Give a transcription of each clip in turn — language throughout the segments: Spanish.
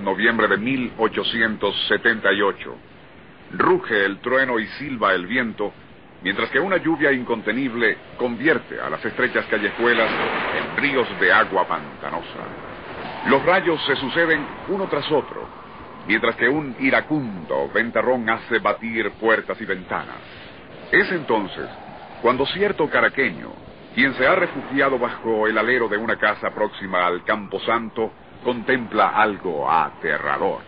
Noviembre de 1878. Ruge el trueno y silba el viento, mientras que una lluvia incontenible convierte a las estrechas callejuelas en ríos de agua pantanosa. Los rayos se suceden uno tras otro, mientras que un iracundo ventarrón hace batir puertas y ventanas. Es entonces cuando cierto caraqueño, quien se ha refugiado bajo el alero de una casa próxima al Campo Santo, contempla algo aterrador.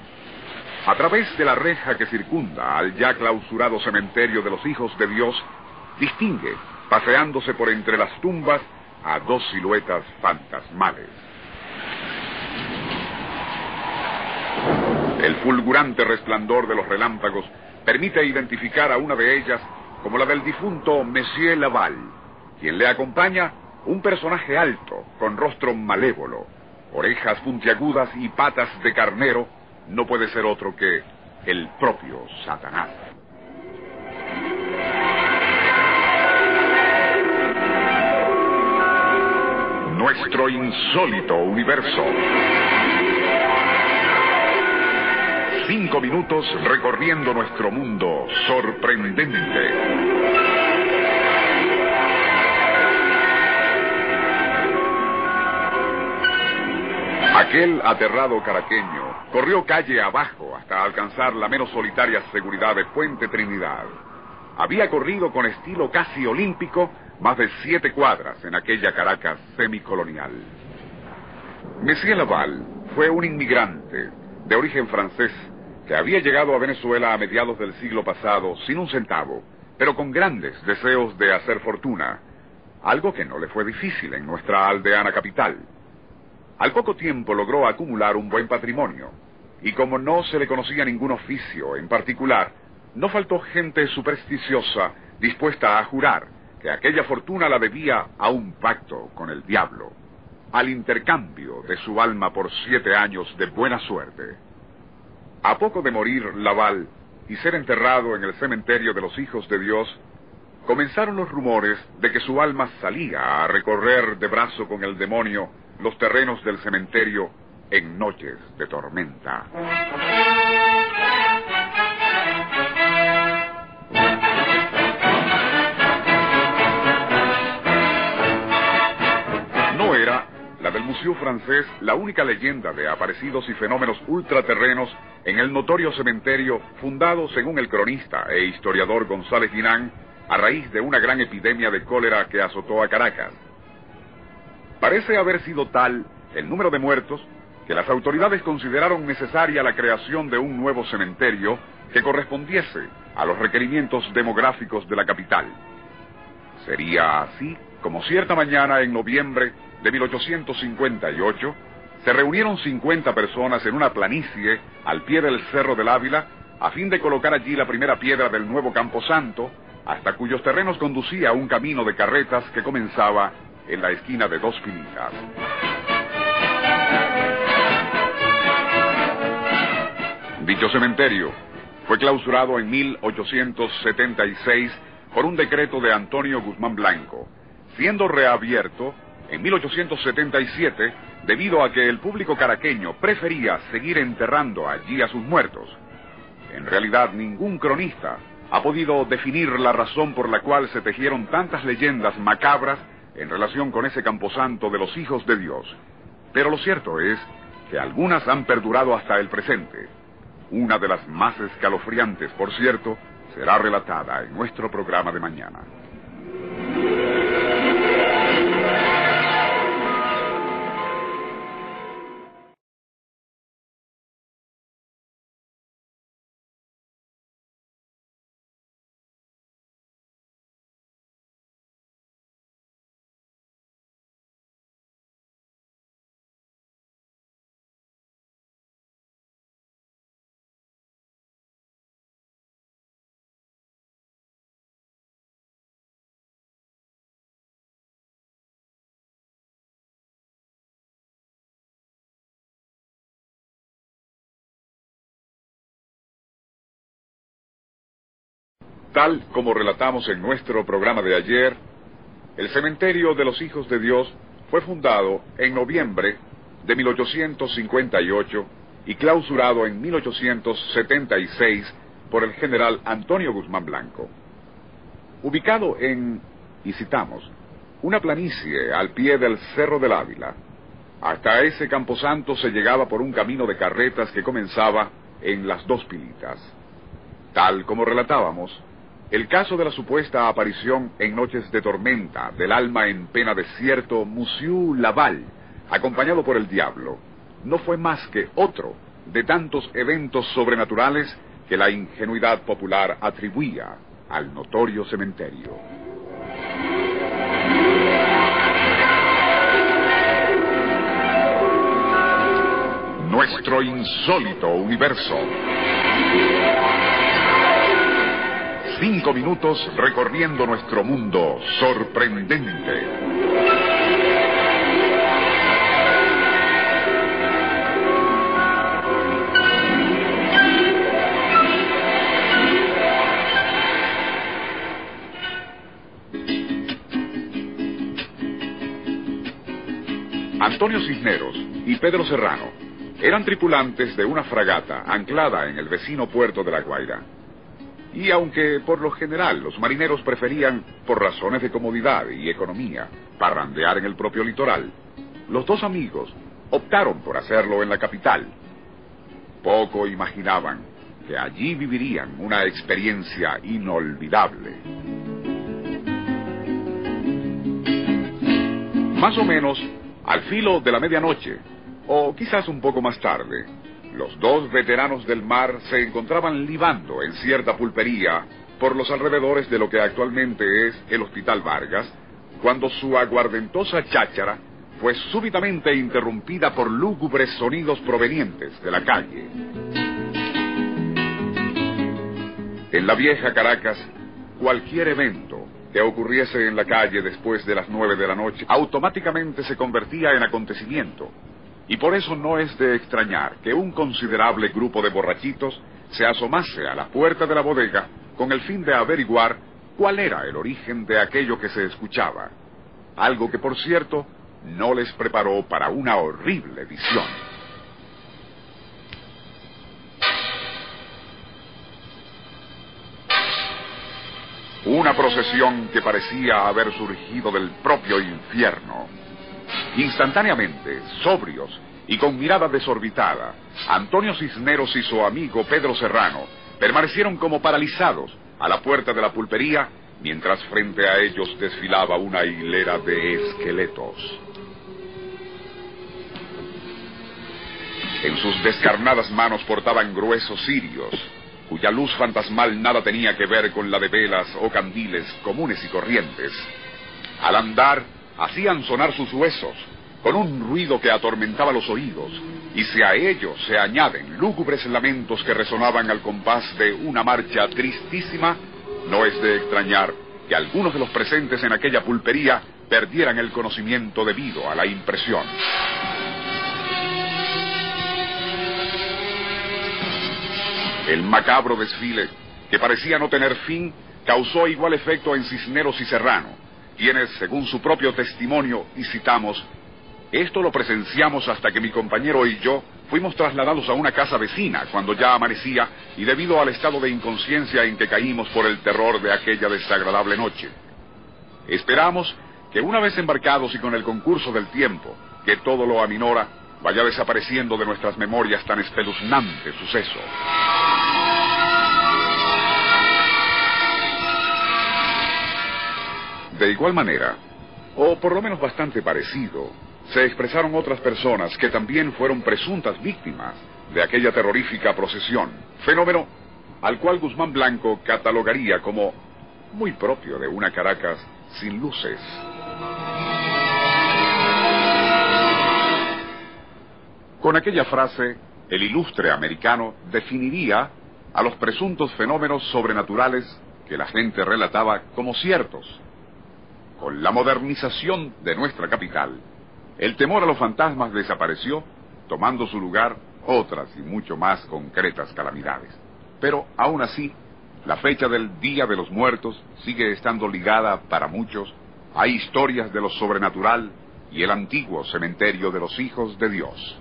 A través de la reja que circunda al ya clausurado cementerio de los hijos de Dios, distingue, paseándose por entre las tumbas, a dos siluetas fantasmales. El fulgurante resplandor de los relámpagos permite identificar a una de ellas como la del difunto Monsieur Laval, quien le acompaña un personaje alto, con rostro malévolo, orejas puntiagudas y patas de carnero, no puede ser otro que el propio Satanás. Nuestro insólito universo. Cinco minutos recorriendo nuestro mundo sorprendente. Aquel aterrado caraqueño corrió calle abajo hasta alcanzar la menos solitaria seguridad de Puente Trinidad. Había corrido con estilo casi olímpico más de siete cuadras en aquella Caracas semicolonial. Monsieur Laval fue un inmigrante de origen francés que había llegado a Venezuela a mediados del siglo pasado sin un centavo, pero con grandes deseos de hacer fortuna, algo que no le fue difícil en nuestra aldeana capital. Al poco tiempo logró acumular un buen patrimonio, y como no se le conocía ningún oficio en particular, no faltó gente supersticiosa dispuesta a jurar que aquella fortuna la debía a un pacto con el diablo, al intercambio de su alma por siete años de buena suerte. A poco de morir Laval y ser enterrado en el cementerio de los hijos de Dios, comenzaron los rumores de que su alma salía a recorrer de brazo con el demonio los terrenos del cementerio en noches de tormenta. No era la del Museo francés la única leyenda de aparecidos y fenómenos ultraterrenos en el notorio cementerio fundado, según el cronista e historiador González Guinán, a raíz de una gran epidemia de cólera que azotó a Caracas. Parece haber sido tal el número de muertos que las autoridades consideraron necesaria la creación de un nuevo cementerio que correspondiese a los requerimientos demográficos de la capital. Sería así como cierta mañana en noviembre de 1858 se reunieron 50 personas en una planicie al pie del Cerro del Ávila a fin de colocar allí la primera piedra del nuevo Camposanto, hasta cuyos terrenos conducía un camino de carretas que comenzaba en la esquina de dos finitas. Dicho cementerio fue clausurado en 1876 por un decreto de Antonio Guzmán Blanco, siendo reabierto en 1877 debido a que el público caraqueño prefería seguir enterrando allí a sus muertos. En realidad, ningún cronista ha podido definir la razón por la cual se tejieron tantas leyendas macabras en relación con ese camposanto de los hijos de Dios. Pero lo cierto es que algunas han perdurado hasta el presente. Una de las más escalofriantes, por cierto, será relatada en nuestro programa de mañana. Tal como relatamos en nuestro programa de ayer, el cementerio de los hijos de Dios fue fundado en noviembre de 1858 y clausurado en 1876 por el general Antonio Guzmán Blanco. Ubicado en, y citamos, una planicie al pie del Cerro del Ávila, hasta ese camposanto se llegaba por un camino de carretas que comenzaba en las dos pilitas. Tal como relatábamos, el caso de la supuesta aparición en noches de tormenta del alma en pena de cierto Laval, acompañado por el diablo, no fue más que otro de tantos eventos sobrenaturales que la ingenuidad popular atribuía al notorio cementerio. Nuestro insólito universo. Cinco minutos recorriendo nuestro mundo sorprendente. Antonio Cisneros y Pedro Serrano eran tripulantes de una fragata anclada en el vecino puerto de La Guaira. Y aunque por lo general los marineros preferían, por razones de comodidad y economía, parrandear en el propio litoral, los dos amigos optaron por hacerlo en la capital. Poco imaginaban que allí vivirían una experiencia inolvidable. Más o menos al filo de la medianoche, o quizás un poco más tarde, los dos veteranos del mar se encontraban libando en cierta pulpería por los alrededores de lo que actualmente es el Hospital Vargas, cuando su aguardentosa cháchara fue súbitamente interrumpida por lúgubres sonidos provenientes de la calle. En la vieja Caracas, cualquier evento que ocurriese en la calle después de las nueve de la noche automáticamente se convertía en acontecimiento y por eso no es de extrañar que un considerable grupo de borrachitos se asomase a la puerta de la bodega con el fin de averiguar cuál era el origen de aquello que se escuchaba. Algo que, por cierto, no les preparó para una horrible visión. Una procesión que parecía haber surgido del propio infierno Instantáneamente, sobrios y con mirada desorbitada, Antonio Cisneros y su amigo Pedro Serrano permanecieron como paralizados a la puerta de la pulpería mientras frente a ellos desfilaba una hilera de esqueletos. En sus descarnadas manos portaban gruesos cirios, cuya luz fantasmal nada tenía que ver con la de velas o candiles comunes y corrientes. Al andar, hacían sonar sus huesos con un ruido que atormentaba los oídos, y si a ello se añaden lúgubres lamentos que resonaban al compás de una marcha tristísima, no es de extrañar que algunos de los presentes en aquella pulpería perdieran el conocimiento debido a la impresión. El macabro desfile, que parecía no tener fin, causó igual efecto en Cisneros y Serrano, quienes, según su propio testimonio, y citamos, esto lo presenciamos hasta que mi compañero y yo fuimos trasladados a una casa vecina cuando ya amanecía y debido al estado de inconsciencia en que caímos por el terror de aquella desagradable noche. Esperamos que una vez embarcados y con el concurso del tiempo, que todo lo aminora, vaya desapareciendo de nuestras memorias tan espeluznante suceso. De igual manera, o por lo menos bastante parecido, se expresaron otras personas que también fueron presuntas víctimas de aquella terrorífica procesión, fenómeno al cual Guzmán Blanco catalogaría como muy propio de una Caracas sin luces. Con aquella frase, el ilustre americano definiría a los presuntos fenómenos sobrenaturales que la gente relataba como ciertos con la modernización de nuestra capital, el temor a los fantasmas desapareció, tomando su lugar otras y mucho más concretas calamidades. Pero aún así, La fecha del Día de los Muertos sigue estando ligada para muchos a historias de lo sobrenatural y el antiguo cementerio de los hijos de Dios.